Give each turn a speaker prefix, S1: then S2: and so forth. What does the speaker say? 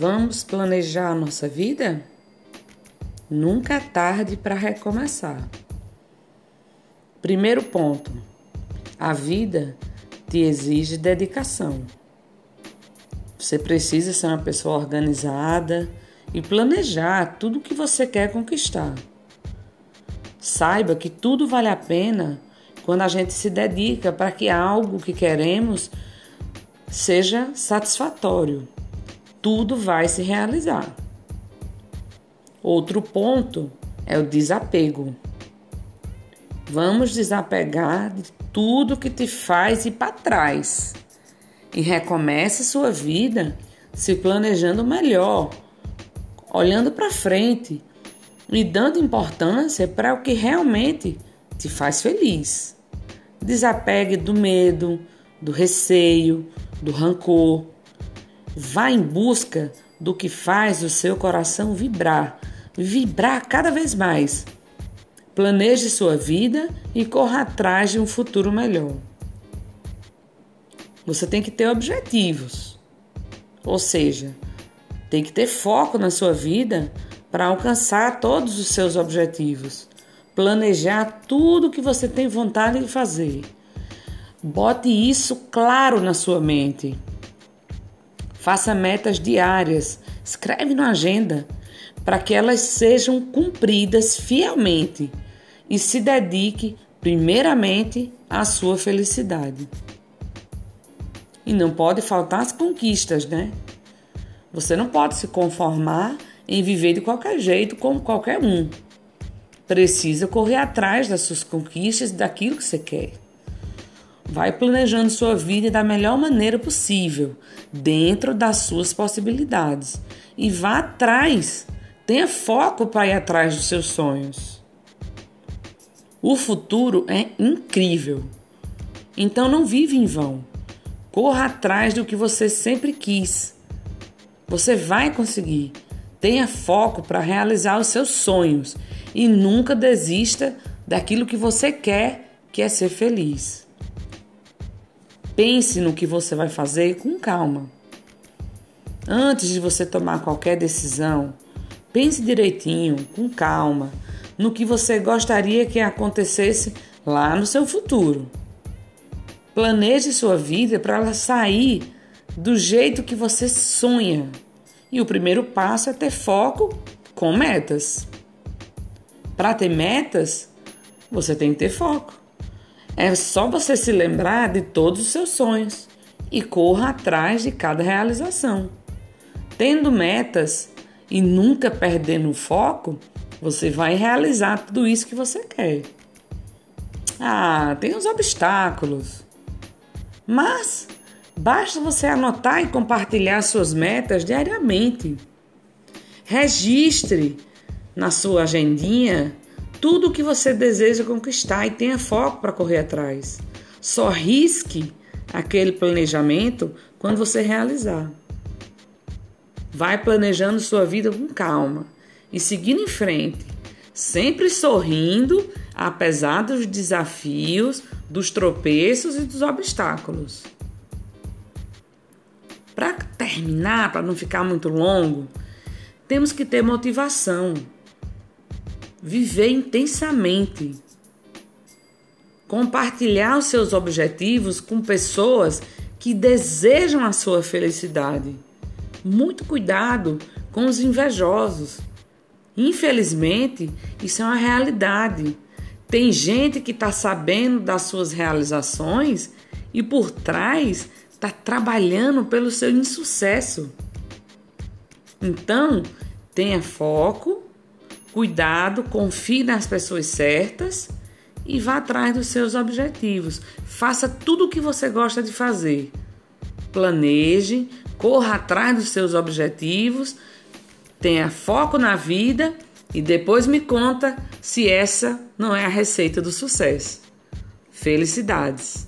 S1: Vamos planejar a nossa vida? Nunca é tarde para recomeçar. Primeiro ponto: a vida te exige dedicação. Você precisa ser uma pessoa organizada e planejar tudo o que você quer conquistar. Saiba que tudo vale a pena quando a gente se dedica para que algo que queremos seja satisfatório tudo vai se realizar. Outro ponto é o desapego. Vamos desapegar de tudo que te faz ir para trás e recomece sua vida se planejando melhor, olhando para frente e dando importância para o que realmente te faz feliz. Desapegue do medo, do receio, do rancor Vá em busca do que faz o seu coração vibrar, vibrar cada vez mais. Planeje sua vida e corra atrás de um futuro melhor. Você tem que ter objetivos, ou seja, tem que ter foco na sua vida para alcançar todos os seus objetivos. Planejar tudo que você tem vontade de fazer. Bote isso claro na sua mente. Faça metas diárias, escreve na agenda para que elas sejam cumpridas fielmente e se dedique primeiramente à sua felicidade. E não pode faltar as conquistas, né? Você não pode se conformar em viver de qualquer jeito como qualquer um. Precisa correr atrás das suas conquistas, daquilo que você quer. Vai planejando sua vida da melhor maneira possível, dentro das suas possibilidades. E vá atrás. Tenha foco para ir atrás dos seus sonhos. O futuro é incrível. Então não vive em vão. Corra atrás do que você sempre quis. Você vai conseguir. Tenha foco para realizar os seus sonhos e nunca desista daquilo que você quer, que é ser feliz. Pense no que você vai fazer com calma. Antes de você tomar qualquer decisão, pense direitinho, com calma, no que você gostaria que acontecesse lá no seu futuro. Planeje sua vida para ela sair do jeito que você sonha. E o primeiro passo é ter foco com metas. Para ter metas, você tem que ter foco. É só você se lembrar de todos os seus sonhos e corra atrás de cada realização. Tendo metas e nunca perdendo o foco, você vai realizar tudo isso que você quer. Ah, tem os obstáculos. Mas basta você anotar e compartilhar suas metas diariamente. Registre na sua agendinha tudo o que você deseja conquistar e tenha foco para correr atrás. Só risque aquele planejamento quando você realizar. Vai planejando sua vida com calma e seguindo em frente, sempre sorrindo, apesar dos desafios, dos tropeços e dos obstáculos. Para terminar, para não ficar muito longo, temos que ter motivação viver intensamente, compartilhar os seus objetivos com pessoas que desejam a sua felicidade. Muito cuidado com os invejosos. Infelizmente, isso é uma realidade. Tem gente que está sabendo das suas realizações e por trás está trabalhando pelo seu insucesso. Então, tenha foco Cuidado, confie nas pessoas certas e vá atrás dos seus objetivos. Faça tudo o que você gosta de fazer. Planeje, corra atrás dos seus objetivos, tenha foco na vida e depois me conta se essa não é a receita do sucesso. Felicidades!